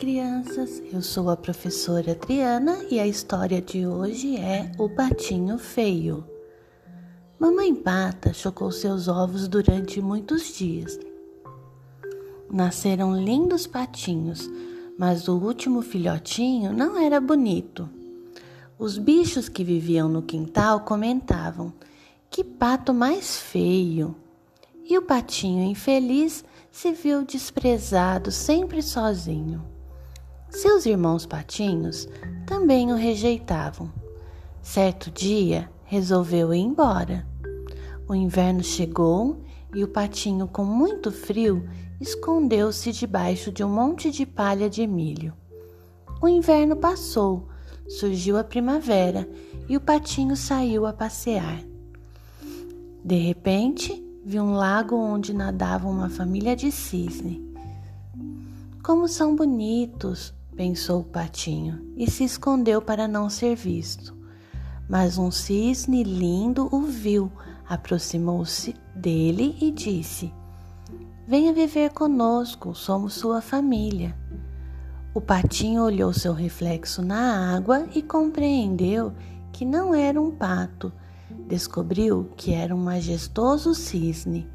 crianças! Eu sou a professora Adriana e a história de hoje é O Patinho Feio. Mamãe Pata chocou seus ovos durante muitos dias. Nasceram lindos patinhos, mas o último filhotinho não era bonito. Os bichos que viviam no quintal comentavam: Que pato mais feio! E o patinho infeliz se viu desprezado sempre sozinho. Seus irmãos patinhos também o rejeitavam. Certo dia, resolveu ir embora. O inverno chegou e o patinho, com muito frio, escondeu-se debaixo de um monte de palha de milho. O inverno passou, surgiu a primavera e o patinho saiu a passear. De repente, viu um lago onde nadava uma família de cisne. Como são bonitos, pensou o patinho e se escondeu para não ser visto. Mas um cisne lindo o viu, aproximou-se dele e disse: Venha viver conosco, somos sua família. O patinho olhou seu reflexo na água e compreendeu que não era um pato, Descobriu que era um majestoso cisne.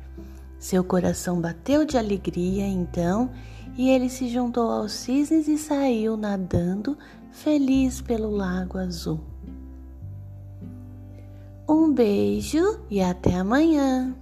Seu coração bateu de alegria então e ele se juntou aos cisnes e saiu nadando feliz pelo lago azul. Um beijo e até amanhã!